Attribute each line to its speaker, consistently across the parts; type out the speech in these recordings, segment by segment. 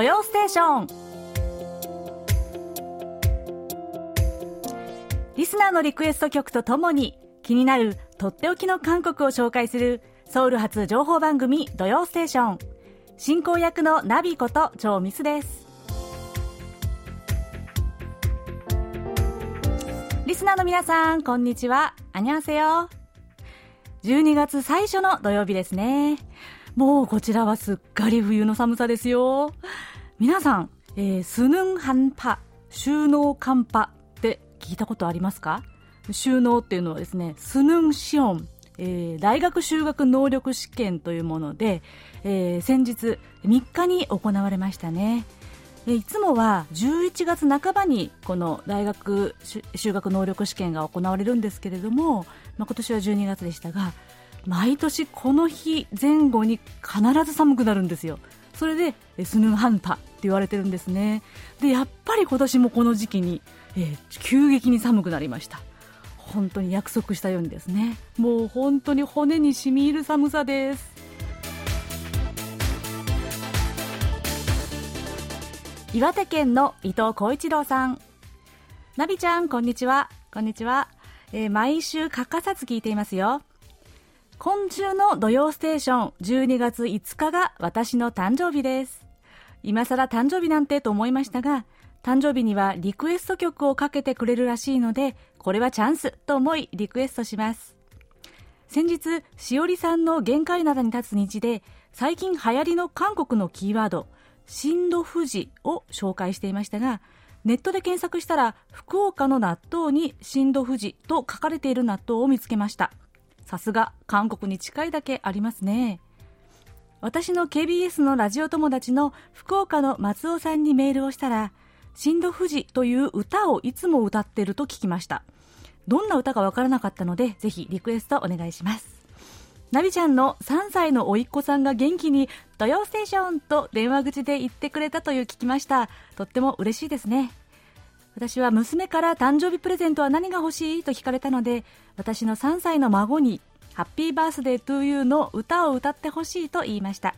Speaker 1: 土曜ステーション。リスナーのリクエスト曲とともに気になるとっておきの韓国を紹介するソウル発情報番組土曜ステーション。進行役のナビことチョウミスです。リスナーの皆さんこんにちは。アニャンセヨ12月最初の土曜日ですね。もうこちらはすっかり冬の寒さですよ皆さん、えー、スヌンハンパ収納寒波って聞いたことありますか？収納っていうのはですねスヌンシオンえー、大学修学能力試験というもので、えー、先日3日に行われましたね。いつもは11月半ばにこの大学修学能力試験が行われるんですけれども、まあ、今年は12月でしたが毎年この日前後に必ず寒くなるんですよ。それでスヌーハンタって言われてるんですね。でやっぱり今年もこの時期に、えー、急激に寒くなりました。本当に約束したようにですね。もう本当に骨に染み入る寒さです。岩手県の伊藤浩一郎さん。ナビちゃんこんにちは。こんにちは、えー、毎週欠かさず聞いていますよ。今週の土曜ステーション12月5日が私の誕生日です。今更誕生日なんてと思いましたが誕生日にはリクエスト曲をかけてくれるらしいのでこれはチャンスと思いリクエストします。先日しおりさんの限界灘に立つ日で最近流行りの韓国のキーワード新度富士を紹介していましたがネットで検索したら福岡の納豆に新度富士と書かれている納豆を見つけました。さすが韓国に近いだけありますね。私の KBS のラジオ友達の福岡の松尾さんにメールをしたら新戸富士という歌をいつも歌ってると聞きました。どんな歌かわからなかったのでぜひリクエストお願いします。ナビちゃんの3歳の甥っ子さんが元気に「土曜ステーション」と電話口で言ってくれたという聞きました。とっても嬉しいですね。私は娘から誕生日プレゼントは何が欲しいと聞かれたので私の3歳の孫に「ハッピーバースデートゥーユーの歌を歌ってほしいと言いました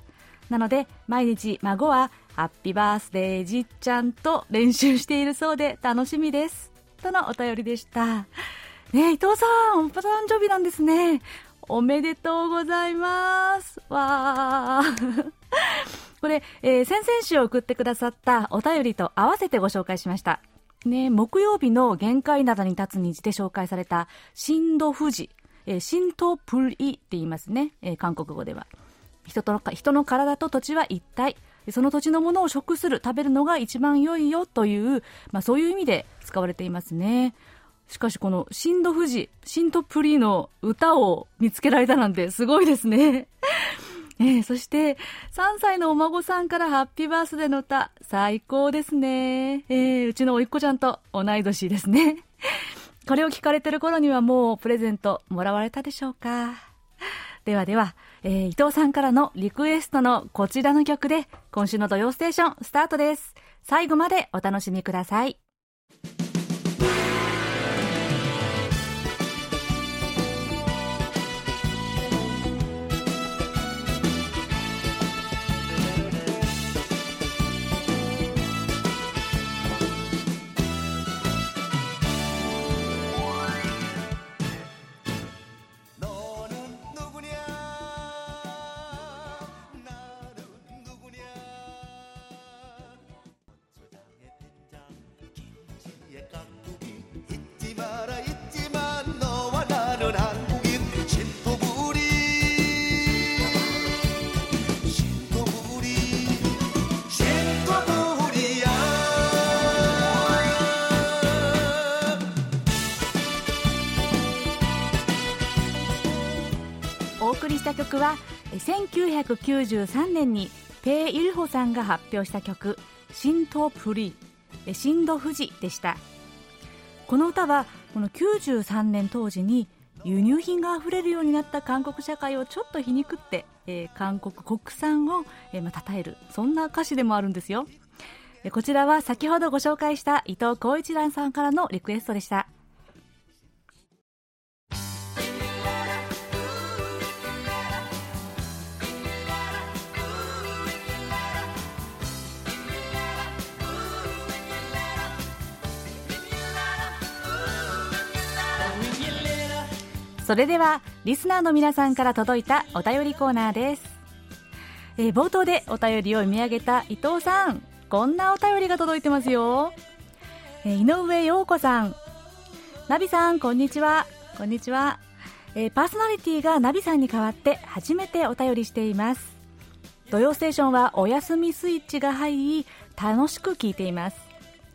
Speaker 1: なので毎日孫はハッピーバースデーじっちゃんと練習しているそうで楽しみです。とのお便りでした。ね伊藤さん、お誕生日なんですね。おめでとうございます。わー。これ、えー、先々週送ってくださったお便りと合わせてご紹介しました。ね、木曜日の限界灘に立つ虹で紹介された、新度富士、えー、新都プリって言いますね、えー、韓国語では。人との人の体と土地は一体。その土地のものを食する、食べるのが一番良いよという、まあ、そういう意味で使われていますね。しかしこの新戸富士、新戸プリの歌を見つけられたなんてすごいですね。えー、そして、3歳のお孫さんからハッピーバースデーの歌、最高ですね。えー、うちのおいっ子ちゃんと同い年ですね。これを聞かれてる頃にはもうプレゼントもらわれたでしょうか。ではでは、えー、伊藤さんからのリクエストのこちらの曲で、今週の土曜ステーションスタートです。最後までお楽しみください。した曲は1993年にペイ・イルホさんが発表した曲「新東プリ」「新土富士」でした。この歌はこの93年当時に輸入品があふれるようになった韓国社会をちょっと皮肉って、えー、韓国国産を、えーまあ、称えるそんな歌詞でもあるんですよ。こちらは先ほどご紹介した伊藤浩一蘭さんからのリクエストでした。それではリスナーの皆さんから届いたお便りコーナーです、えー、冒頭でお便りを読み上げた伊藤さん。こんなお便りが届いてますよ、えー、井上陽子さん。ナビさんこんにちは。こんにちは、えー、パーソナリティがナビさんに代わって初めてお便りしています。土曜ステーションはお休みスイッチが入り楽しく聞いています。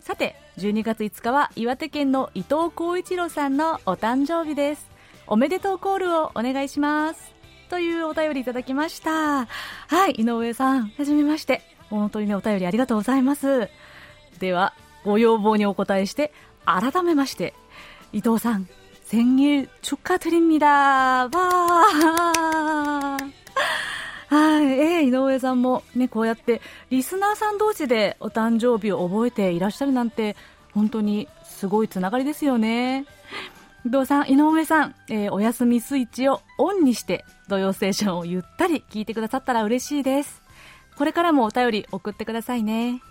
Speaker 1: さて12月5日は岩手県の伊藤浩一郎さんのお誕生日です。おめでとうコールをお願いしますというお便りいただきましたはい井上さんはじめまして本当にねお便りありがとうございますではご要望にお答えして改めまして伊藤さん생일축하드립니다わはい、えー、井上さんもね、こうやってリスナーさん同士でお誕生日を覚えていらっしゃるなんて、本当にすごいつながりですよね。 伊藤さん、井上さん、えー、お休みスイッチをオンにして、土曜ステーションをゆったり聞いてくださったら嬉しいです。これからもお便り送ってくださいね。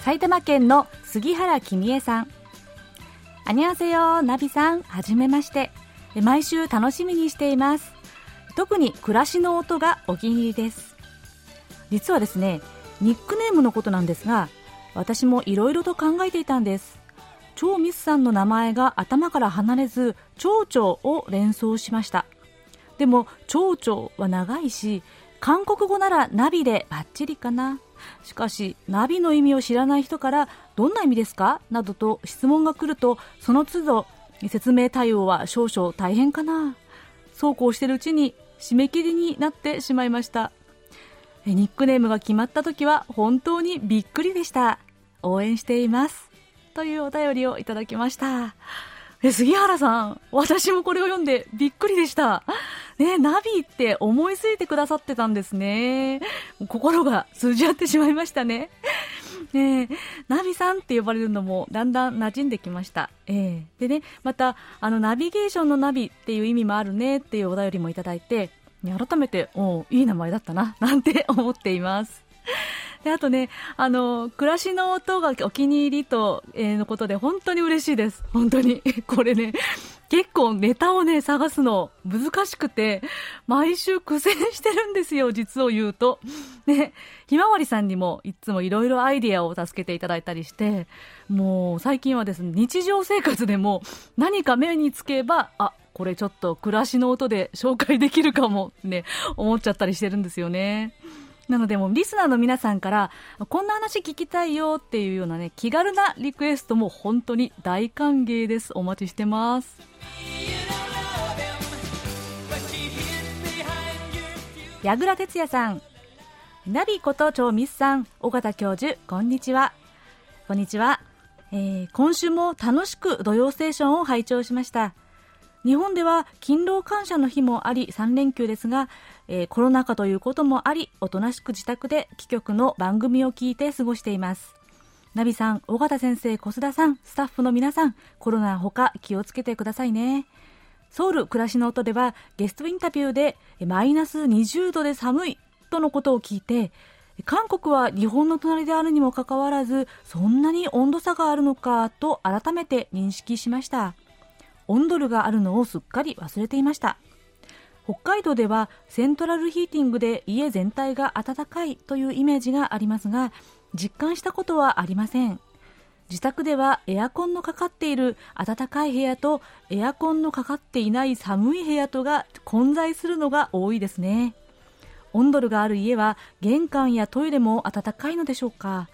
Speaker 1: 埼玉県の杉原君江さん。あにゃせよ、ナビさん、はじめまして。毎週楽しみにしています。特に暮らしの音がお気に入りです。実はですね、ニックネームのことなんですが、私もいろいろと考えていたんです。超ミスさんの名前が頭から離れず、蝶々を連想しました。でも、蝶々は長いし、韓国語ならナビでバッチリかな。しかし、ナビの意味を知らない人から、どんな意味ですか？などと質問が来ると、その都度、説明対応は少々大変かな。そうこうしてるうちに、締め切りになってしまいました。ニックネームが決まった時は本当にびっくりでした。応援しています。というお便りをいただきました。え、杉原さん、私もこれを読んでびっくりでした。ね、ナビって思いついてくださってたんですね。心が通じ合ってしまいましたね。ねナビさんって呼ばれるのもだんだん馴染んできました。えー、でね、また、あの、ナビゲーションのナビっていう意味もあるねっていうお便りもいただいて、改めて、おいい名前だったな、なんて思っています。で、あとね、あの、暮らしの音がお気に入りと、えー、のことで、本当に嬉しいです。本当に。これね、結構ネタをね、探すの難しくて、毎週苦戦してるんですよ、実を言うと。ね、ひまわりさんにもいつもいろいろアイディアを助けていただいたりして、もう最近はですね、日常生活でも何か目につけば、あ、これちょっと暮らしの音で紹介できるかもね、思っちゃったりしてるんですよね。なのでもリスナーの皆さんからこんな話聞きたいよっていうようなね気軽なリクエストも本当に大歓迎です。お待ちしてます。矢倉哲也さん。ナビこと超ミスさん。尾形教授。こんにちは。こんにちは、えー、今週も楽しく土曜ステーションを拝聴しました。日本では勤労感謝の日もあり3連休ですが、えー、コロナ禍ということもありおとなしく自宅で貴局の番組を聞いて過ごしていますナビさん、尾形先生、小須田さん、スタッフの皆さん、コロナほか気をつけてくださいね。ソウル暮らしの音ではゲストインタビューでマイナス20度で寒いとのことを聞いて、韓国は日本の隣であるにもかかわらず、そんなに温度差があるのかと改めて認識しました。オンドルがあるのをすっかり忘れていました北海道ではセントラルヒーティングで家全体が暖かいというイメージがありますが実感したことはありません自宅ではエアコンのかかっている暖かい部屋とエアコンのかかっていない寒い部屋とが混在するのが多いですねオンドルがある家は玄関やトイレも暖かいのでしょうか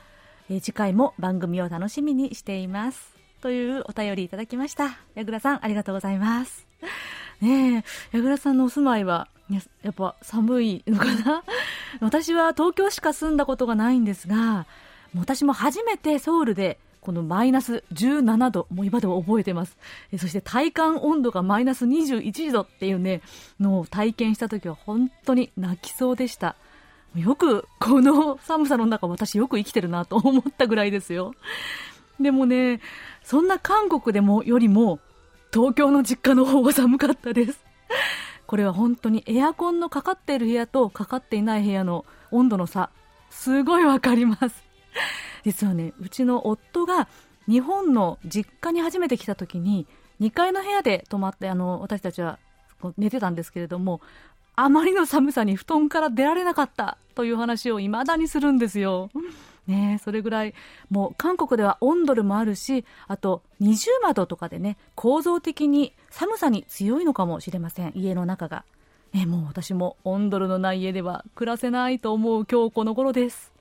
Speaker 1: え次回も番組を楽しみにしていますというお便りいただきました。矢倉さん、ありがとうございます。ねえ、矢倉さんのお住まいは、やっぱ寒いのかな？私は東京しか住んだことがないんですが、私も初めてソウルでこのマイナス17度、もう今でも覚えてます。そして体感温度がマイナス21度っていうね、のを体験した時は本当に泣きそうでした。よく、この寒さの中私よく生きてるなと思ったぐらいですよ。でもね、そんな韓国でもよりも東京の実家の方が寒かったです。これは本当にエアコンのかかっている部屋とかかっていない部屋の温度の差、すごいわかります。実はね、うちの夫が日本の実家に初めて来た時に2階の部屋で泊まってあの私たちは寝てたんですけれどもあまりの寒さに布団から出られなかったという話を未だにするんですよ。ねそれぐらい、もう韓国ではオンドルもあるし、あと二重窓とかでね、構造的に寒さに強いのかもしれません、家の中が。えもう私もオンドルのない家では暮らせないと思う今日この頃です。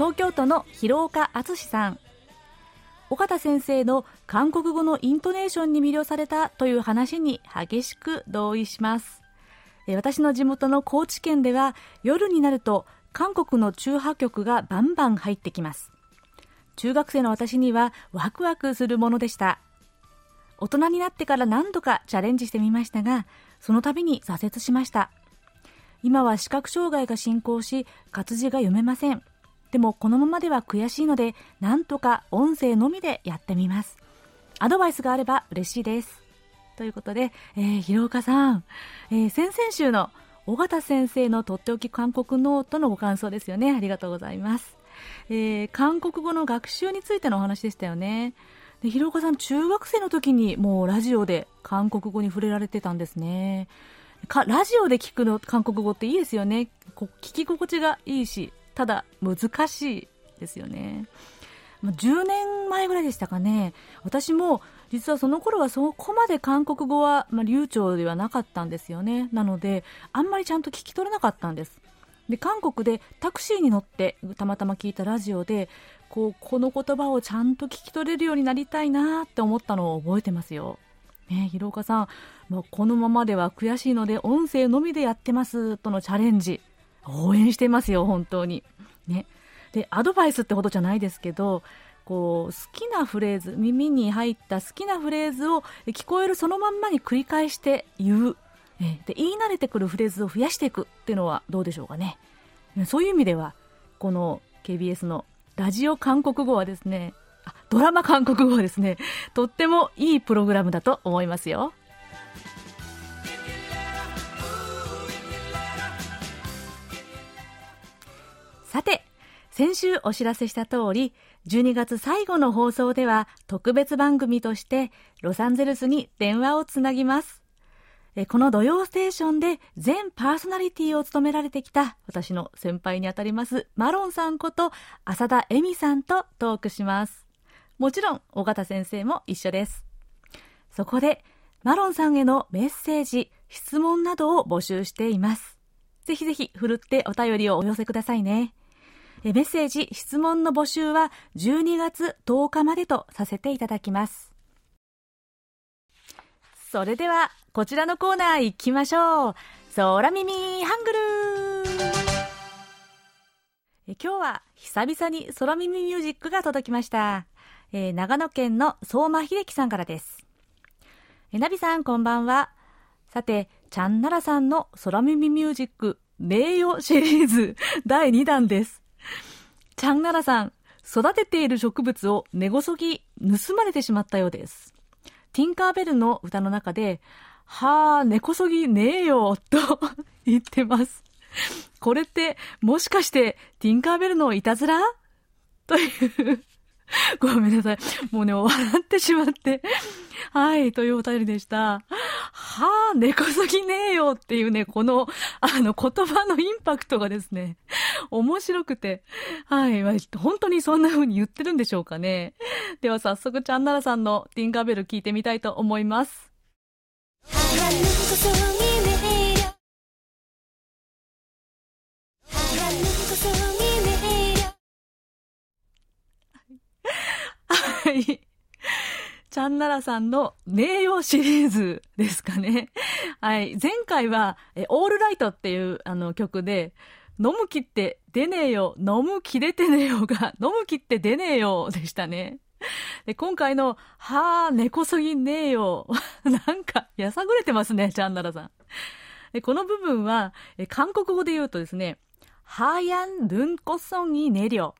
Speaker 1: 東京都の広岡敦さん岡田先生の韓国語のイントネーションに魅了されたという話に激しく同意します私の地元の高知県では夜になると韓国の中波局がバンバン入ってきます中学生の私にはワクワクするものでした大人になってから何度かチャレンジしてみましたがその度に挫折しました今は視覚障害が進行し活字が読めませんでもこのままでは悔しいので、なんとか音声のみでやってみます。アドバイスがあれば嬉しいです。ということで、えー、広岡さん、えー、先々週の尾形先生のとっておき韓国ノートのご感想ですよね。ありがとうございます。えー、韓国語の学習についてのお話でしたよね。で広岡さん、中学生の時にもうラジオで韓国語に触れられてたんですね。かラジオで聞くの韓国語っていいですよね。こ聞き心地がいいし、ただ難しいですよね。10年前ぐらいでしたかね、私も実はその頃はそこまで韓国語は、まあ、流暢ではなかったんですよね。なので、あんまりちゃんと聞き取れなかったんです。で、韓国でタクシーに乗ってたまたま聞いたラジオで、こう、この言葉をちゃんと聞き取れるようになりたいなって思ったのを覚えてますよ。ね、広岡さん、まあ、このままでは悔しいので音声のみでやってますとのチャレンジ。応援してますよ、本当に。ね。で、アドバイスってほどじゃないですけど、こう、好きなフレーズ、耳に入った好きなフレーズを聞こえるそのまんまに繰り返して言う。で、言い慣れてくるフレーズを増やしていくっていうのはどうでしょうかね。そういう意味では、この KBS のラジオ韓国語はですね、あドラマ韓国語はですね、とってもいいプログラムだと思いますよ。さて、先週お知らせした通り、12月最後の放送では特別番組としてロサンゼルスに電話をつなぎます。この土曜ステーションで全パーソナリティを務められてきた私の先輩にあたりますマロンさんこと浅田恵美さんとトークします。もちろん、尾形先生も一緒です。そこで、マロンさんへのメッセージ、質問などを募集しています。ぜひぜひ、ふるってお便りをお寄せくださいね。メッセージ、質問の募集は12月10日までとさせていただきます。それでは、こちらのコーナー行きましょう。空耳ハングル今日は久々に空耳ミュージックが届きました。えー、長野県の相馬秀樹さんからです。えナビさんこんばんは。さて、ちゃんならさんの空耳ミュージック名誉シリーズ 第2弾です。チャンナラさん、育てている植物を根こそぎ盗まれてしまったようです。ティンカーベルの歌の中で、はあ、根こそぎねえよ、と 言ってます。これって、もしかして、ティンカーベルのいたずら？という ごめんなさい。もうね、笑ってしまって。はい、というお便りでした。はあ、根こそぎねえよっていうね、この、あの、言葉のインパクトがですね、面白くて。はい、本当にそんな風に言ってるんでしょうかね。では早速、チャンナラさんのティンカーベル聞いてみたいと思います。はい。チャンナラさんの名誉シリーズですかね。はい。前回は、え、オールライトっていうあの曲で、飲む気って出ねえよ、飲む気出てねえよが、飲む気って出ねえよでしたね。で今回の、はあ、根こそぎねえよ。なんか、やさぐれてますね、チャンナラさん。この部分は、韓国語で言うとですね、はやんぬんこそぎねりょ。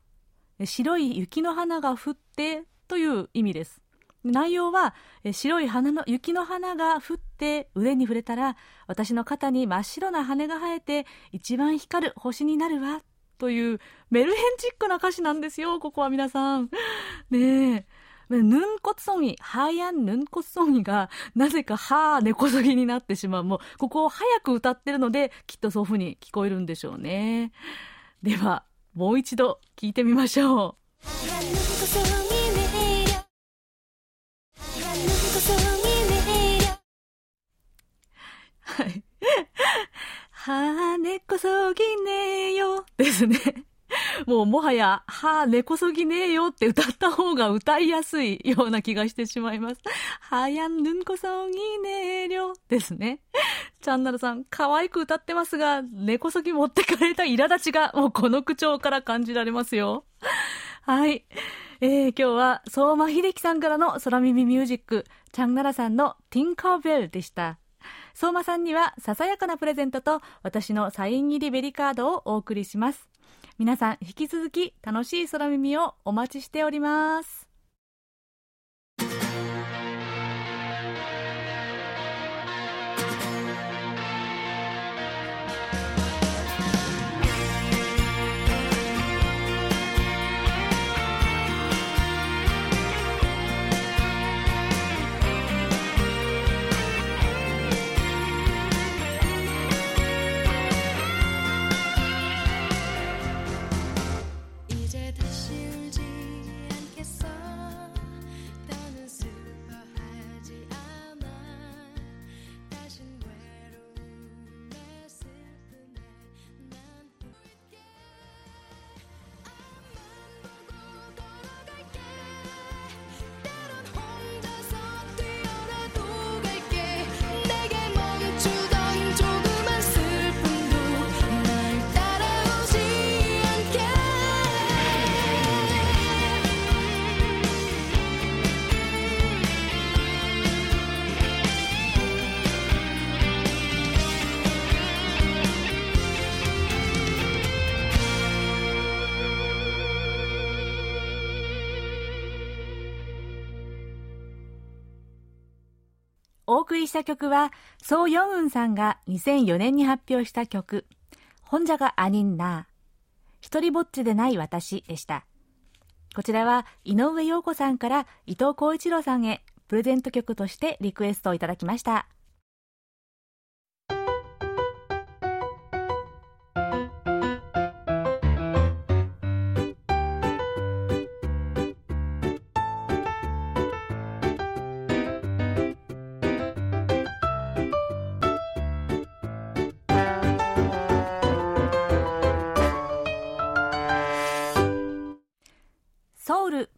Speaker 1: 白い雪の花が降ってという意味です。内容は白い花の雪の花が降って腕に触れたら私の肩に真っ白な羽が生えて一番光る星になるわというメルヘンチックな歌詞なんですよここは皆さんねえヌンコツソンイ、ハーヤンヌンコツソンイが、なぜかハー根こそぎになってしまう。もう、ここを早く歌ってるので、きっとそういう風に聞こえるんでしょうね。では、もう一度聞いてみましょう。はい。はー、根こそぎねえよ。ですね。もうもはや、はー、根こそぎねえよって歌った方が歌いやすいような気がしてしまいます。はやんぬんこそぎねえりょですね。チャンナルさん、可愛く歌ってますが、根こそぎ持ってかれた苛立ちが、もうこの口調から感じられますよ。はい。えー、今日は、相馬秀樹さんからの空耳ミュージック、チャンナラさんのティンカーベルでした。相馬さんにはささやかなプレゼントと私のサイン入りベリカードをお送りします。皆さん引き続き楽しい空耳をお待ちしております。お送りした曲は、ソウ・ヨンウンさんが2004年に発表した曲、本社がアニンナー、一人ぼっちでない私でした。こちらは井上陽子さんから伊藤浩一郎さんへプレゼント曲としてリクエストをいただきました。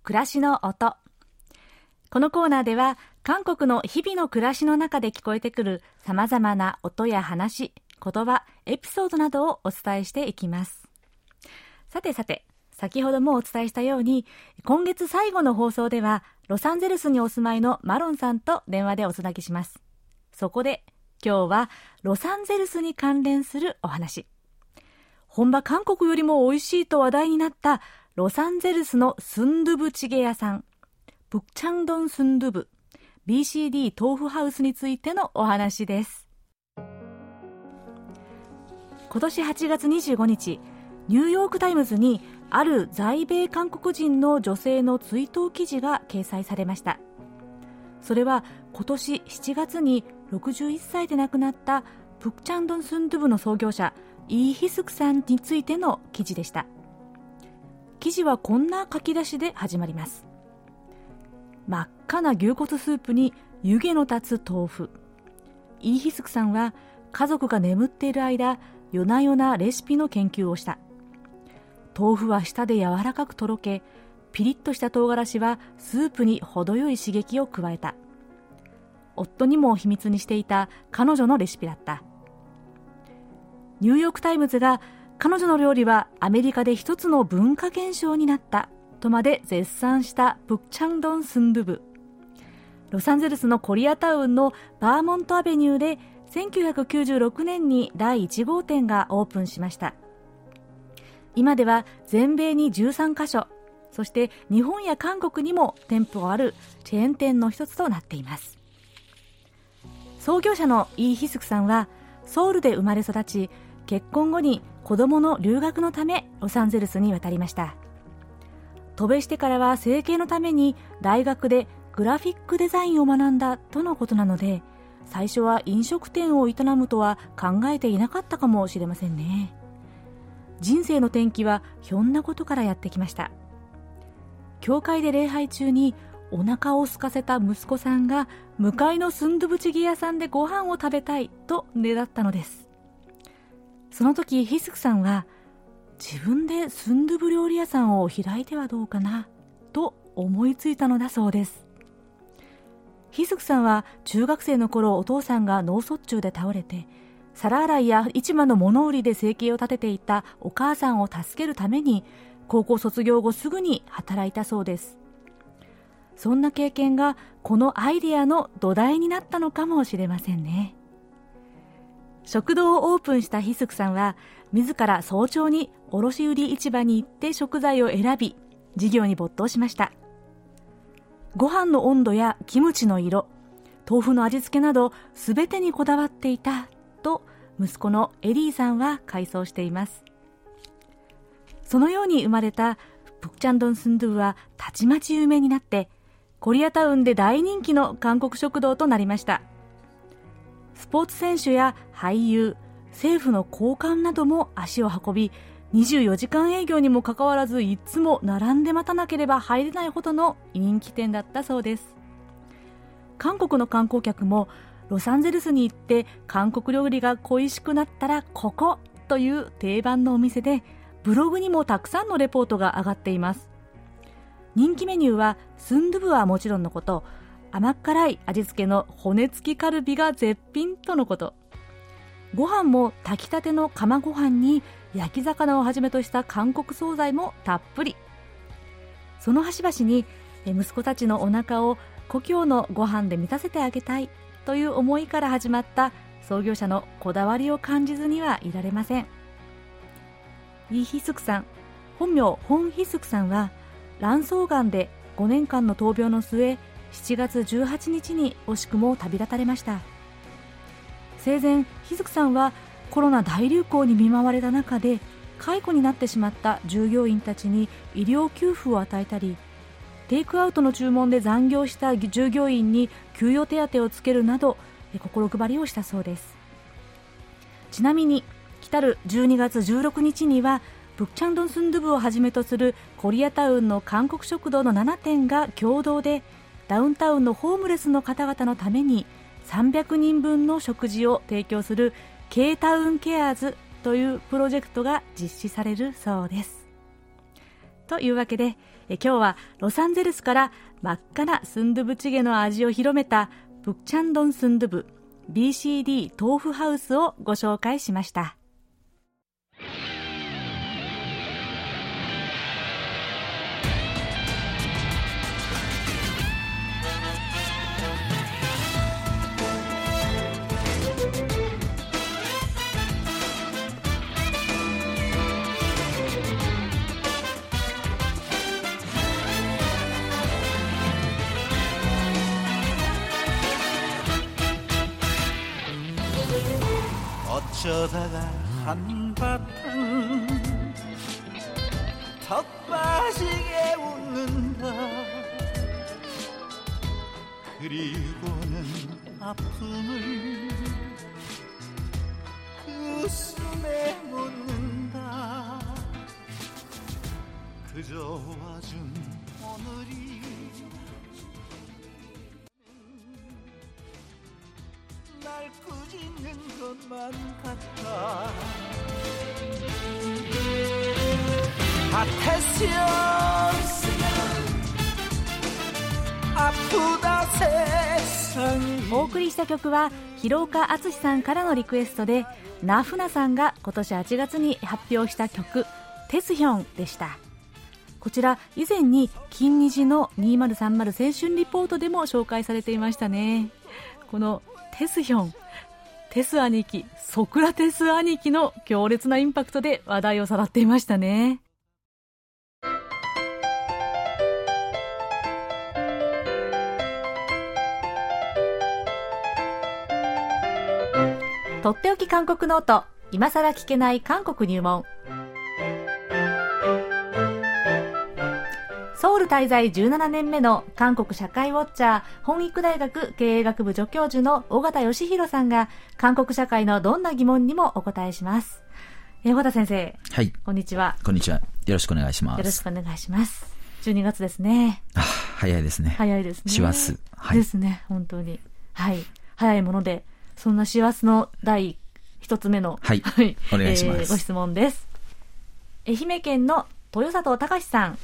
Speaker 1: 暮らしの音。このコーナーでは韓国の日々の暮らしの中で聞こえてくる様々な音や話言葉エピソードなどをお伝えしていきます。さてさて先ほどもお伝えしたように今月最後の放送ではロサンゼルスにお住まいのマロンさんと電話でおつなぎします。そこで今日はロサンゼルスに関連するお話。本場韓国よりも美味しいと話題になったロサンゼルスのスンドゥブチゲ屋さん、ブクチャンドンスンドゥブ、BCD 豆腐ハウスについてのお話です。今年8月25日、ニューヨークタイムズにある在米韓国人の女性の追悼記事が掲載されました。それは今年7月に61歳で亡くなったプクチャンドンスンドゥブの創業者イーヒスクさんについての記事でした。記事はこんな書き出しで始まります。真っ赤な牛骨スープに湯気の立つ豆腐。イーヒスクさんは家族が眠っている間夜な夜なレシピの研究をした。豆腐は舌で柔らかくとろけピリッとした唐辛子はスープに程よい刺激を加えた。夫にも秘密にしていた彼女のレシピだった。ニューヨーク・タイムズが彼女の料理はアメリカで一つの文化現象になった。とまで絶賛したプクチャンドンスンドゥブ。ロサンゼルスのコリアタウンのバーモントアベニューで1996年に第1号店がオープンしました。今では全米に13カ所。そして日本や韓国にも店舗あるチェーン店の一つとなっています。創業者のイー・ヒスクさんはソウルで生まれ育ち結婚後に子供の留学のためロサンゼルスに渡りました。渡米してからは整形のために大学でグラフィックデザインを学んだとのことなので最初は飲食店を営むとは考えていなかったかもしれませんね。人生の転機はひょんなことからやってきました。教会で礼拝中にお腹を空かせた息子さんが向かいのスンドゥブチゲ屋さんでご飯を食べたいとねだったのです。その時ヒスクさんは自分でスンドゥブ料理屋さんを開いてはどうかなと思いついたのだそうです。ヒスクさんは中学生の頃お父さんが脳卒中で倒れて皿洗いや市場の物売りで生計を立てていたお母さんを助けるために高校卒業後すぐに働いたそうです。そんな経験がこのアイデアの土台になったのかもしれませんね。食堂をオープンしたヒスクさんは自ら早朝に卸売市場に行って食材を選び事業に没頭しました。ご飯の温度やキムチの色豆腐の味付けなど全てにこだわっていたと息子のエリーさんは回想しています。そのように生まれたプクチャンドンスンドゥはたちまち有名になってコリアタウンで大人気の韓国食堂となりました。スポーツ選手や俳優政府の高官なども足を運び24時間営業にもかかわらずいつも並んで待たなければ入れないほどの人気店だったそうです。韓国の観光客もロサンゼルスに行って韓国料理が恋しくなったらここという定番のお店でブログにもたくさんのレポートが上がっています。人気メニューはスンドゥブはもちろんのこと甘辛い味付けの骨付きカルビが絶品とのこと。ご飯も炊きたての釜ご飯に焼き魚をはじめとした韓国惣菜もたっぷり。その端々に息子たちのお腹を故郷のご飯で満たせてあげたいという思いから始まった創業者のこだわりを感じずにはいられません。イ・ヒスクさん本名ホン・ヒスクさんは卵巣がんで5年間の闘病の末7月18日に惜しくも旅立たれました。生前ヒスクさんはコロナ大流行に見舞われた中で解雇になってしまった従業員たちに医療給付を与えたりテイクアウトの注文で残業した従業員に給与手当をつけるなど心配りをしたそうです。ちなみに来たる12月16日にはブクチャンドンスンドゥブをはじめとするコリアタウンの韓国食堂の7店が共同でダウンタウンのホームレスの方々のために300人分の食事を提供する K タウンケアーズというプロジェクトが実施されるそうですというわけでえ今日はロサンゼルスから真っ赤なスンドゥブチゲの味を広めたプクチャンドンスンドゥブ BCD 豆腐ハウスをご紹介しました。
Speaker 2: 어쩌다가 한바탕 턱 빠지게 웃는다. 그리고는 아픔을 그 숨에 묻는다. 그저 와준 오늘이 꾸짖는 것만 같아 아테시언스는 아프다 세상이
Speaker 1: お送りした曲は広岡敦さんからのリクエストでナフナさんが今年8月に発表した曲「テスヒョン」でしたこちら以前に金虹の2030青春リポートでも紹介されていましたねこのテスヒョン テス兄貴、ソクラテス兄貴の強烈なインパクトで話題をさらっていましたね。とっておき韓国ノート、今更聞けない韓国入門。ソウル滞在17年目の韓国社会ウォッチャー弘益大学経営学部助教授の尾形義弘さんが韓国社会のどんな疑問にもお答えします。えー尾形先生、
Speaker 3: はい。
Speaker 1: こんにちは。
Speaker 3: こんにちは。よろしくお願いします。
Speaker 1: よろしくお願いします。12月ですね。
Speaker 3: あ早いですね。
Speaker 1: 早いですね。
Speaker 3: 師走はい
Speaker 1: ですね、本当に。はい。早いもので、そんな師走の第一つ目の、
Speaker 3: はいお願いします
Speaker 1: えーご質問です。愛媛県の豊里隆さん。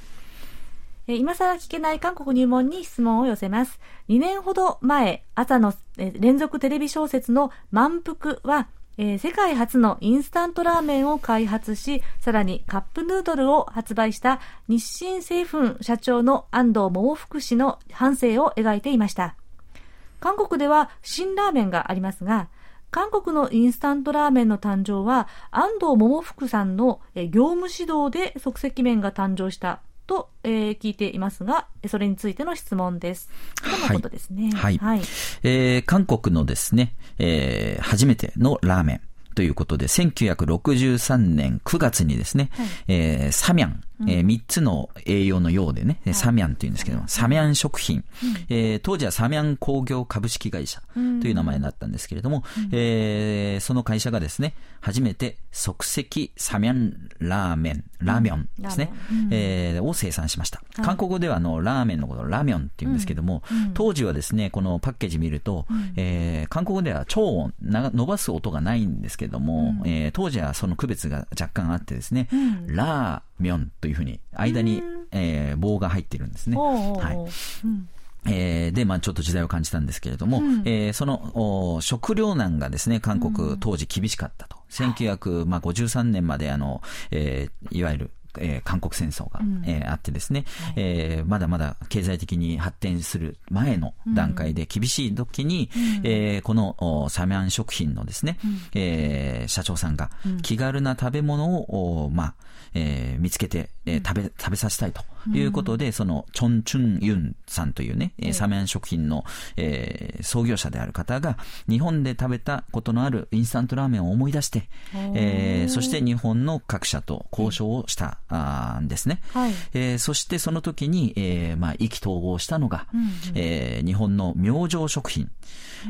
Speaker 1: えー今更聞けない韓国入門に質問を寄せます。2年ほど前、朝のえ連続テレビ小説の満腹は、えー世界初のインスタントラーメンを開発し、さらにカップヌードルを発売した日清製粉社長の安藤桃福氏の反省を描いていました。韓国では辛ラーメンがありますが、韓国のインスタントラーメンの誕生は安藤桃福さんの業務指導で即席麺が誕生したと、えー聞いていますが、それについての質問です。とのことですね。
Speaker 3: はい。
Speaker 1: はい。
Speaker 3: えー韓国のですね、えー初めてのラーメンということで、1963年9月にですね、えーサミャン、えー3つの栄養のようでね、サミャンというんですけども、サミャン食品、えー当時はサミャン工業株式会社という名前だったんですけれども、えーその会社がですね、初めて即席サミャンラーメン、ラーメンですね、えーを生産しました。韓国語ではあのラーメンのことをラーメンって言うんですけども、当時はですね、このパッケージ見ると、えー韓国語では超音、な伸ばす音がないんですけども、えー当時はその区別が若干あってですね、ラーメンというふうに間に、えー棒が入ってるんですね。はい
Speaker 1: おうう。ん。
Speaker 3: えーで、まあちょっと時代を感じたんですけれども、えーそのお食糧難がですね、韓国当時厳しかったと。1953年まであの、えーいわゆる、えー韓国戦争が、えーあってですね、えーまだまだ経済的に発展する前の段階で厳しい時に、えーこのおサミャン食品のですね、えー社長さんが気軽な食べ物を、おまあ、えー見つけて、えー食べ、食べさせたいということで、その、チョン・チュン・ユンさんというね、えーサメアン食品の、えー創業者である方が、日本で食べたことのあるインスタントラーメンを思い出して、えーそして日本の各社と交渉をした、んですね。
Speaker 1: はい。
Speaker 3: えーそしてその時に、えーまあ、意気投合したのが、えー日本の明星食品。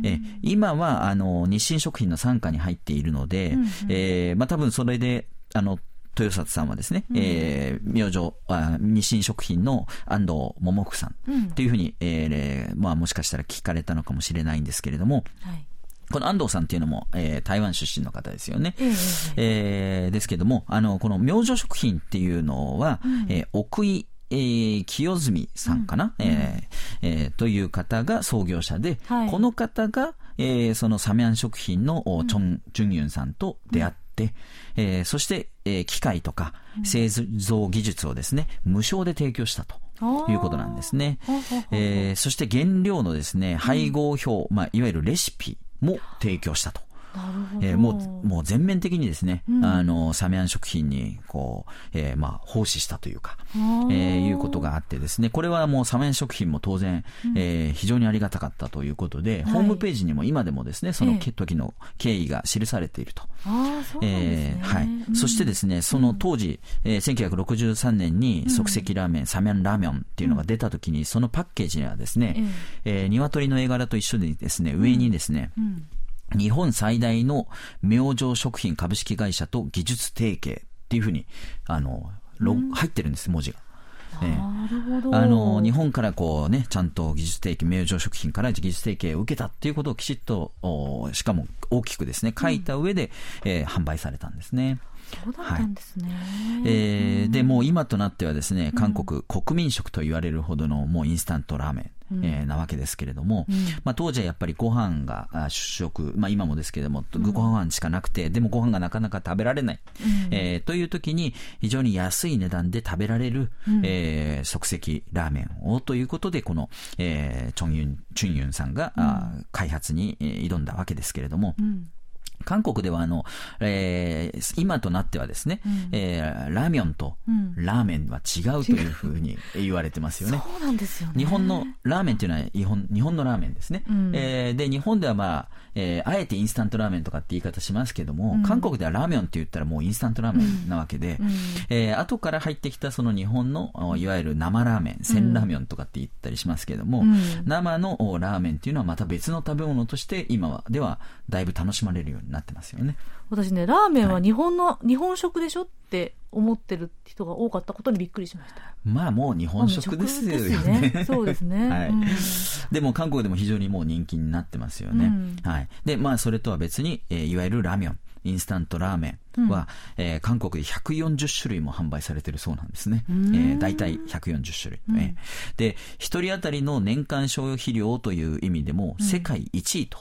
Speaker 3: えー今は、あの、日清食品の傘下に入っているので、えーまあ、多分それで、あの、豊里さんはですね、えー明星あ、日清食品の安藤桃福さんというふうに、えーまあもしかしたら聞かれたのかもしれないんですけれども、
Speaker 1: はい。
Speaker 3: この安藤さんっていうのも、えー台湾出身の方ですよね。
Speaker 1: ええ
Speaker 3: えーですけども、あの、この明星食品っていうのは、えー奥井、えー清澄さんかな、えーえーという方が創業者で、
Speaker 1: はい。
Speaker 3: この方が、えーそのサメアン食品の、おチョン・ジュンユンさんと出会って、えーそして、えー機械とか製造技術をですね、無償で提供したと。いうことなんですね。えーそして原料のですね、配合表、まあ、いわゆるレシピも提供したと。えーもう、もう全面的にですね、あの、サメアン食品に、こう、えーまあ、奉仕したというか、えーいうことがあってですね、これはもうサメアン食品も当然、えー非常にありがたかったということで、ホームページにも今でもですね、その
Speaker 1: ええ。
Speaker 3: 時の経緯が記されていると。
Speaker 1: そうなんですね。
Speaker 3: えーはい。そしてですね、その当時、えー1963年に即席ラーメン、サメアンラーメンっていうのが出た時に、そのパッケージにはですね、えー鶏の絵柄と一緒にですね、上にですね、日本最大の明星食品株式会社と技術提携っていうふうに、あの、ロ入ってるんです、文字が。ええ
Speaker 1: なるほど。
Speaker 3: あの、日本からこうね、ちゃんと技術提携、明星食品から技術提携を受けたっていうことをきちっと、おしかも大きくですね、書いた上で、えー販売されたんですね。
Speaker 1: そうだったんですね。
Speaker 3: えーで、もう今となってはですね、韓国国民食と言われるほどのもうインスタントラーメン。えーなわけですけれども、まあ、当時はやっぱりご飯があ主食、まあ、今もですけれども、ご飯しかなくて、でもご飯がなかなか食べられない、えーという時に非常に安い値段で食べられる、えー即席ラーメンをということで、この、えーチョンユン、チュンユンさんが、あ開発にえー挑んだわけですけれども、韓国ではあの、えー今となってはですね、えーラーメンとラーメンは違うというふうに言われてますよね。
Speaker 1: そうなんですよね。
Speaker 3: 日本のラーメンっていうのは日本日本のラーメンですね、
Speaker 1: ん。
Speaker 3: えーで日本では、まあえーあえてインスタントラーメンとかって言い方しますけども、韓国ではラーメンって言ったらもうインスタントラーメンなわけで、えー後から入ってきたその日本のおいわゆる生ラーメン鮮ラーメンとかって言ったりしますけども、生のおラーメンっていうのはまた別の食べ物として今はではだいぶ楽しまれるようになってますよね。
Speaker 1: 私ね、ラーメンは日本の、日本食でしょって思ってる人が多かったことにびっくりしました。
Speaker 3: まあもう日本食ですよね。
Speaker 1: ねそうですね
Speaker 3: はい
Speaker 1: うん
Speaker 3: でも韓国でも非常にもう人気になってますよね。
Speaker 1: うん
Speaker 3: はい。で、まあそれとは別に、えーいわゆるラーメン。インスタントラーメンは、えー韓国で140種類も販売されてるそうなんですね。えー、大体140種類。えー。で、一人当たりの年間消費量という意味でも、世界1位と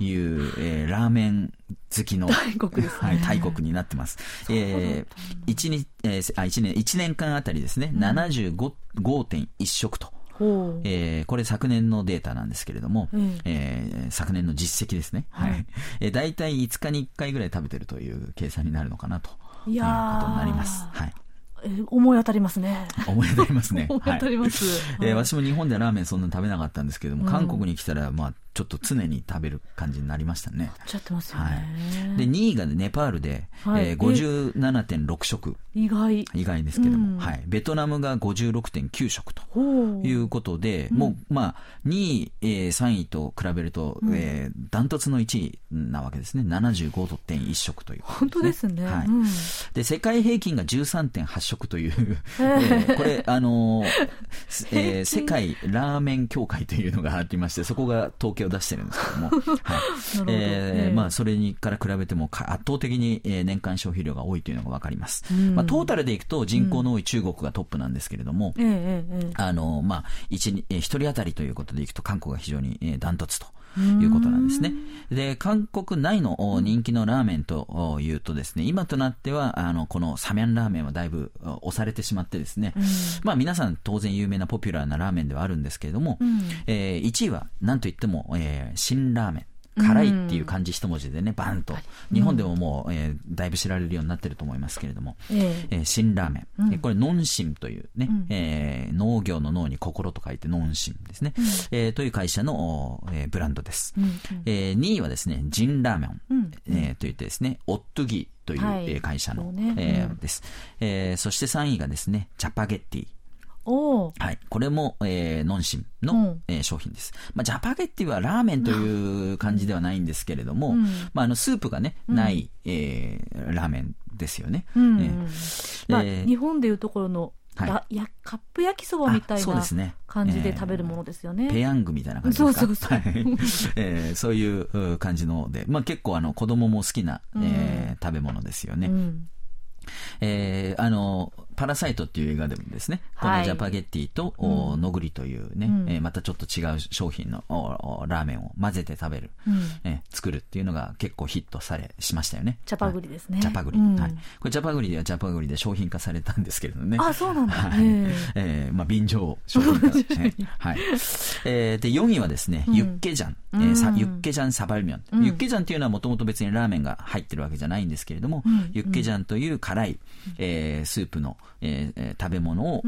Speaker 3: いう、えーラーメン好きの
Speaker 1: 大国ですね。
Speaker 3: はい、大国になってます。えー、一日、えーあ、一年、一年間あたりですね、75.1食と。えーこれ昨年のデータなんですけれども、
Speaker 1: うん
Speaker 3: えー昨年の実績ですね。はい。えー大体5日に1回ぐらい食べてるという計算になるのかなということになります。はい。
Speaker 1: えー思い当たりますね。
Speaker 3: 思い当たりますね。
Speaker 1: 思い当たります
Speaker 3: はいえー
Speaker 1: はい
Speaker 3: 私も日本ではラーメンそんなに食べなかったんですけども、
Speaker 1: うん
Speaker 3: 韓国に来たら、まあ、ちょっと常に食べる感じになりましたね。
Speaker 1: ちゃってますよ
Speaker 3: は
Speaker 1: ね。
Speaker 3: い。で、2位がネパールで、
Speaker 1: はい
Speaker 3: えー57.6食。
Speaker 1: 意外。
Speaker 3: 意外ですけども、
Speaker 1: うん
Speaker 3: はい。ベトナムが56.9食と。いうことで、もう、まあ、2位、えー3位と比べると、えーダントツの1位なわけですね。75.1食ということ
Speaker 1: 本当ですね。
Speaker 3: はい
Speaker 1: うん
Speaker 3: で、世界平均が13.8食という、えーこれ、あのー えー世界ラーメン協会というのがありまして、そこが統計を出してるんですけども、はい。
Speaker 1: ええ
Speaker 3: え。ーまあ、それにから比べてもか圧倒的にえー年間消費量が多いというのがわかります。まあ、トータルでいくと人口の多い中国がトップなんですけれども、
Speaker 1: ええええええ。
Speaker 3: あの、まあ、一に、えー一人当たりということでいくと、韓国が非常にえーダントツということなんですね。で、韓国内のお人気のラーメンとおいうとですね、今となっては、あの、このサミャンラーメンはだいぶお押されてしまってですね、まあ皆さん当然有名なポピュラーなラーメンではあるんですけれども、えー1位は何と言っても、えー新ラーメン。辛いっていう漢字一文字でね、バンと。日本でももう、えーだいぶ知られるようになってると思いますけれども、
Speaker 1: ええ。
Speaker 3: えー新ラーメン。えーこれ、ノンシンというね、えー農業の農に心と書いてノンシンですね。えーという会社の、おえーブランドです。えー2位はですね、ジンラーメン、
Speaker 1: うん。
Speaker 3: えーといってですね、オットギという、会社の、
Speaker 1: そうね。うん。
Speaker 3: えーです、えーそして3位がですね、チャパゲッティ。はい。これも、えー、ノンシンの、
Speaker 1: うん。
Speaker 3: えー商品です。まあ、ジャパゲッティはラーメンという感じではないんですけれども、
Speaker 1: うん。
Speaker 3: まあ、あの、スープがね、ない、えーラーメンですよね。
Speaker 1: うん。
Speaker 3: えー。
Speaker 1: まあ、
Speaker 3: えー
Speaker 1: 日本でいうところの、
Speaker 3: はい。
Speaker 1: らやカップ焼きそばみたいな感じで食べるものですよね。
Speaker 3: ペヤングみたいな感じですか？
Speaker 1: そうそうそう。
Speaker 3: はい。えーそういうう感じので、まあ結構あの子供も好きな、えー食べ物ですよね。
Speaker 1: うん。
Speaker 3: えーあの、パラサイトっていう映画でもですね、こ
Speaker 1: はい
Speaker 3: のジャパゲッティと、おノグリというね、
Speaker 1: うん
Speaker 3: えーまたちょっと違う商品のおおラーメンを混ぜて食べる、
Speaker 1: うん
Speaker 3: えー作るっていうのが結構ヒットされ、しましたよね。
Speaker 1: チャパグリですね。
Speaker 3: ジャパグリ。
Speaker 1: うん
Speaker 3: はい。これジャパグリではジャパグリで商品化されたんですけれどね。
Speaker 1: あ、そうなんだ。
Speaker 3: はい。
Speaker 1: え
Speaker 3: えーまあ、便乗商品化、ねはい。えーで、4位はですね、ユッケジャン。えーさユッケジャンサバルミョン。ユッケジャンっていうのはもともと別にラーメンが入ってるわけじゃないんですけれども、ユッケジャンという辛い、えースープの、えーえー食べ物を、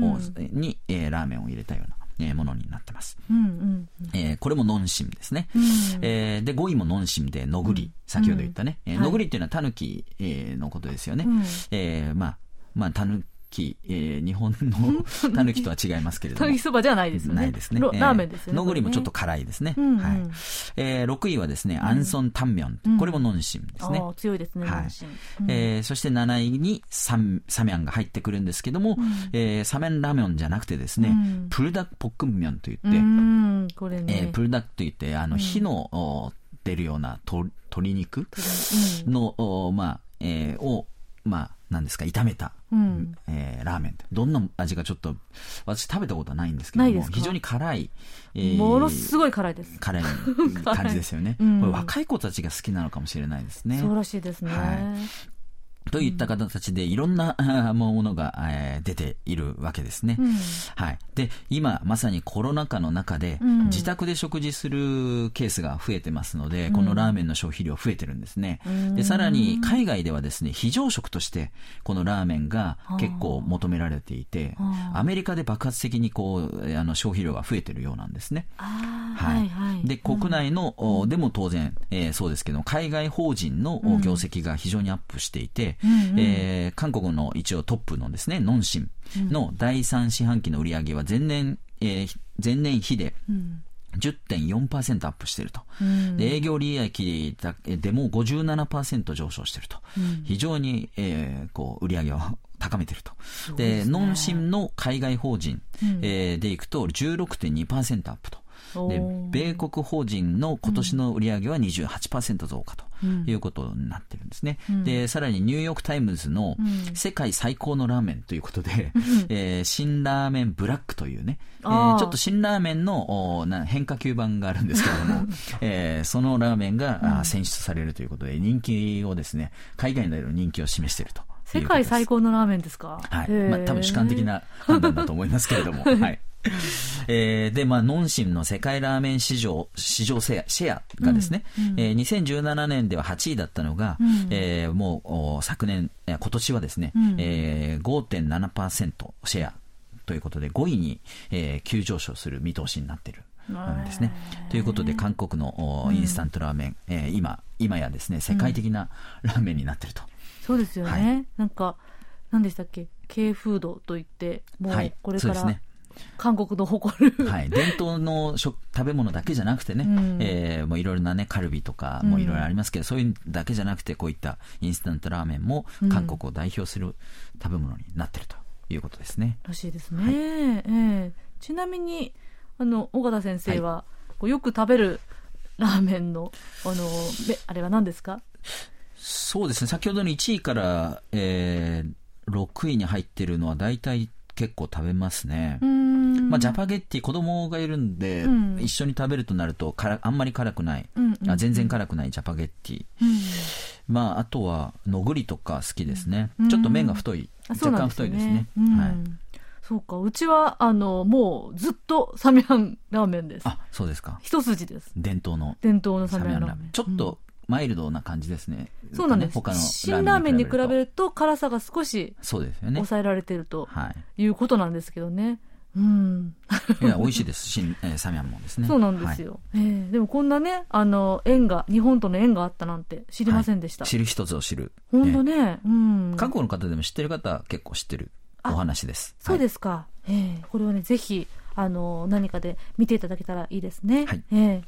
Speaker 3: に、えーラーメンを入れたような、えーものになってます。
Speaker 1: えうんうん
Speaker 3: えーこれもノンシムですね。
Speaker 1: うん
Speaker 3: えーで、5位もノンシムで、のぐり。先ほど言ったね。えー
Speaker 1: はい
Speaker 3: のぐりっていうのはタヌキ、えーのことですよね。
Speaker 1: うん
Speaker 3: えーまあ、まあ、タヌキ、えー日本の タヌキとは違いますけれども
Speaker 1: たぬき。そばじゃないですよね。
Speaker 3: ないですね。
Speaker 1: ラーメンですよね。
Speaker 3: のぐりもちょっと
Speaker 1: こ
Speaker 3: 辛いですね。はい。えー6位はですね、アンソンタンミョン。これもノンシムですね。
Speaker 1: 強いですね、
Speaker 3: はいえーそして7位にサンサミャンが入ってくるんですけども、えーサメンラーメンじゃなくてですね、
Speaker 1: うん
Speaker 3: プルダックポックンミョンといって、
Speaker 1: うん、これ
Speaker 3: えー
Speaker 1: ね。
Speaker 3: プルダックといって、あの、火の、お出るようなと鶏肉の、おまあ、えーを、まあ、なんですか、炒めた、
Speaker 1: うん
Speaker 3: えーラーメン。どんな味かちょっと、私食べたことはないんですけども、非常に辛い、えー
Speaker 1: ものすごい辛いです。
Speaker 3: 辛い 感じですよね。
Speaker 1: うん
Speaker 3: これ若い子たちが好きなのかもしれないですね。
Speaker 1: そうらしいですね。
Speaker 3: はといった形でいろんな あものが、えー出ているわけですね。
Speaker 1: うん
Speaker 3: はい。で、今まさにコロナ禍の中で、
Speaker 1: うん
Speaker 3: 自宅で食事するケースが増えてますので、このラーメンの消費量増えてるんですね。
Speaker 1: うん
Speaker 3: で、さらに海外ではですね、非常食として、このラーメンが結構求められていて
Speaker 1: は、あ
Speaker 3: アメリカで爆発的にこう、あの消費量が増えてるようなんですね。
Speaker 1: はいはい。
Speaker 3: で、国内の、おでも当然、えーそうですけど、海外法人のお業績が非常にアップしていて、
Speaker 1: うんうん
Speaker 3: えー韓国の一応トップのですね、ノンシンの第3四半期の売り上げは前年、えー前年比で
Speaker 1: うん
Speaker 3: 10.4%アップしていると。
Speaker 1: うん
Speaker 3: で営業利益でも57%上昇していると。非常に、えーこう、売り上げを高めていると。で、ノンシンの海外法人、えーでいくと16.2%アップと。で米国法人の今年の売り上げは28%増加ということになってるんですね。で、さらにニューヨークタイムズの世界最高のラーメンということで、えー辛ラーメンブラックというね、えーちょっと辛ラーメンのおな変化球版があるんですけれども、えーそのラーメンが、選出されるということで、人気をですね、海外での人気を示していると。
Speaker 1: 世界最高のラーメンですか？
Speaker 3: はい。まあ、多分主観的な判断だと思いますけれども。はい。えーで、まあ、農心の世界ラーメン市場、市場シェアシェアがですね、えー2017年では8位だったのが、えーもうお昨年、えー今年はですね、えー5.7%シェアということで5位に、えー急上昇する見通しになっている。んですね。ということで、韓国のおインスタントラーメン、えー今、今やですね、世界的なラーメンになっていると。
Speaker 1: そうですよね、
Speaker 3: はい。
Speaker 1: なんか何でしたっけ？K フードといってもう
Speaker 3: はい。
Speaker 1: これから
Speaker 3: そうですね
Speaker 1: 韓国の誇る、
Speaker 3: はい、伝統の食食べ物だけじゃなくてね、
Speaker 1: うん。
Speaker 3: えーもういろいろなね、カルビとか、もういろいろありますけど、そういうだけじゃなくて、こういったインスタントラーメンも韓国を代表する食べ物になってるということですね。
Speaker 1: らしいですね、ええ。ちなみにあの尾形先生は、こうよく食べるラーメンのあのべあれは何ですか？
Speaker 3: そうですね、先ほどの1位から、えー、6位に入ってるのは大体結構食べますね。
Speaker 1: うーん
Speaker 3: まあ、ジャパゲッティ、子供がいるんで、
Speaker 1: うん
Speaker 3: 一緒に食べるとなるとから、あんまり辛くない、あ全然辛くないジャパゲッティ。
Speaker 1: うん
Speaker 3: まあ、あとは、のぐりとか好きですね。
Speaker 1: うん
Speaker 3: ちょっと麺が太い。若干太いですね。
Speaker 1: うん
Speaker 3: はい。
Speaker 1: そうかうちはあのもうずっとサミャンラーメンです
Speaker 3: あ、そうですか。
Speaker 1: 一筋です
Speaker 3: 伝統の
Speaker 1: 伝統のサ
Speaker 3: サミャンラーメン。
Speaker 1: ミャンラーメン
Speaker 3: ちょっとマイルドな感じですね。
Speaker 1: そうなんです。
Speaker 3: 他の
Speaker 1: 辛ラーメンに比べ
Speaker 3: と
Speaker 1: ると辛さが少し
Speaker 3: そうですよね。
Speaker 1: 抑えられてると
Speaker 3: はい。
Speaker 1: いうことなんですけどね。うん。
Speaker 3: いや、美味しいです。新、えーサミャンもですね。
Speaker 1: そうなんですよ。ええでもこんなね、あの、縁が、日本との縁があったなんて知りませんでした。
Speaker 3: はい知る一つを知る。
Speaker 1: 本当
Speaker 3: ね
Speaker 1: ね、うん。
Speaker 3: 韓国の方でも知ってる方は結構知ってるお話です。
Speaker 1: そう
Speaker 3: す。
Speaker 1: ですか。ええこれをね、ぜひ、あの、何かで見ていただけたらいいですね。
Speaker 3: はい
Speaker 1: ええ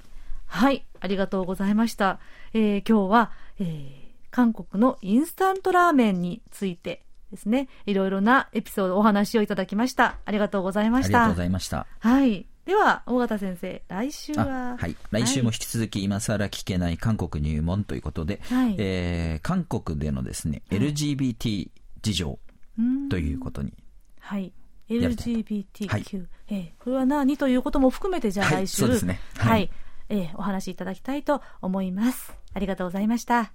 Speaker 1: はい、ありがとうございました。ええ今日は、ええ韓国のインスタントラーメンについてですね、いろいろなエピソード、お話をいただきました。ありがとうございました
Speaker 3: ありがとうご。ざいました。
Speaker 1: はい。では、尾形先生、来週
Speaker 3: あ
Speaker 1: は
Speaker 3: はい。来週も引き続き今更聞けない韓国入門ということで、
Speaker 1: はい
Speaker 3: えー韓国でのですね、LGBT 事情
Speaker 1: うん
Speaker 3: ということに、
Speaker 1: はい。LGBTQ、
Speaker 3: はい
Speaker 1: えーこれは何ということも含めて、じゃあ
Speaker 3: はい
Speaker 1: 来週、
Speaker 3: そうですね
Speaker 1: は、
Speaker 3: はいい
Speaker 1: えーお話しいただきたいと思います。ありがとうございました。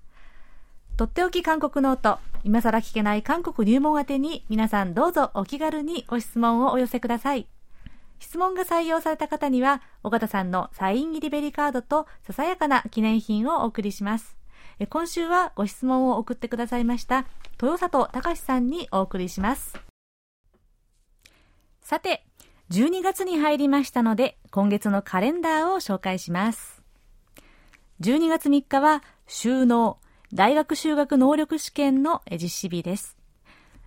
Speaker 1: とっておき韓国ノート、今更聞けない韓国入門宛てに、皆さんどうぞお気軽にご質問をお寄せください。質問が採用された方には、尾形さんのサイン入りベリカードと、ささやかな記念品をお送りします。今週はご質問を送ってくださいました、豊里隆さんにお送りします。さて、12月に入りましたので、今月のカレンダーを紹介します。12月3日は、収納、大学修学能力試験の実施日です。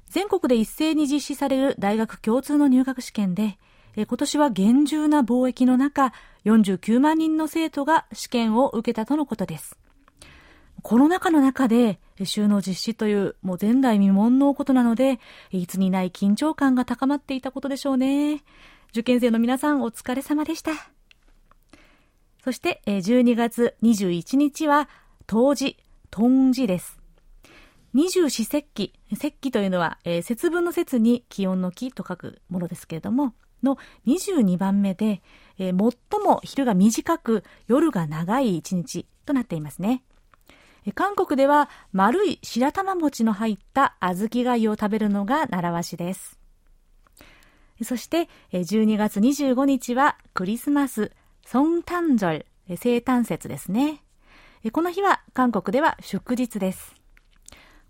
Speaker 1: 全国で一斉に実施される大学共通の入学試験で、今年は厳重な貿易の中、49万人の生徒が試験を受けたとのことです。コロナ禍の中で収納実施というもう前代未聞のことなので、いつにない緊張感が高まっていたことでしょうね。受験生の皆さんお疲れ様でした。そして12月21日は冬至、冬至です。二十四節気、節気というのは、えー節分の節に気温の気と書くものですけれども、の22番目で、えー最も昼が短く夜が長い一日となっていますね。え韓国では丸い白玉餅の入った小豆がを食べるのが習わしです。そして12月25日はクリスマス、ソンタンジョル、生誕節ですね。この日は韓国では祝日です。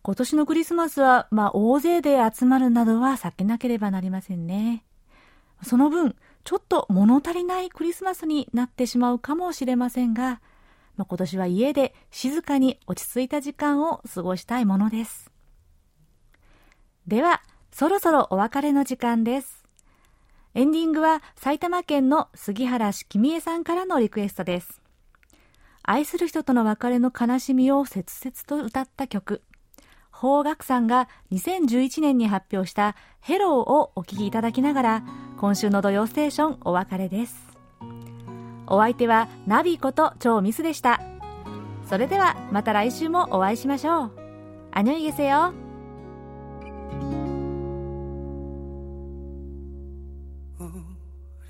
Speaker 1: 今年のクリスマスは、まあ、大勢で集まるなどは避けなければなりませんね。その分、ちょっと物足りないクリスマスになってしまうかもしれませんが、まあ、今年は家で静かに落ち着いた時間を過ごしたいものです。では、そろそろお別れの時間です。エンディングは埼玉県の杉原しきみえさんからのリクエストです。愛する人との別れの悲しみを切々と歌った曲。邦楽さんが2011年に発表したヘローをお聴きいただきながら、今週の土曜ステーションお別れです。お相手はナビこと超ミスでした。それではまた来週もお会いしましょう。안녕히계세요。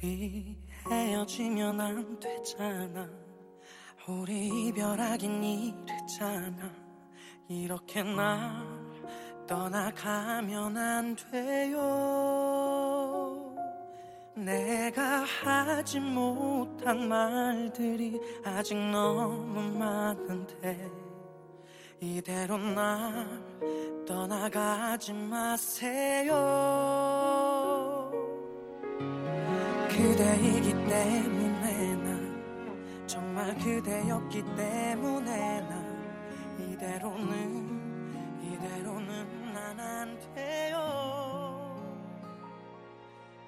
Speaker 2: 우리 헤어지면 안 되잖아 우리 이별하긴 이르잖아. 이렇게 날 떠나가면 안 돼요. 내가 하지 못한 말들이 아직 너무 많은데 이대로 날 떠나가지 마세요. 그대이기 때문에 그대였기 때문에 난 이대로는 이대로는 난 안 돼요.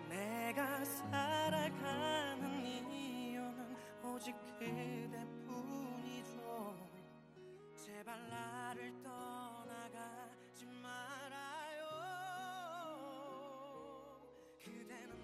Speaker 2: 내가 살아가는 이유는 오직 그대뿐이죠. 제발 나를 떠나가지 말아요. 그대는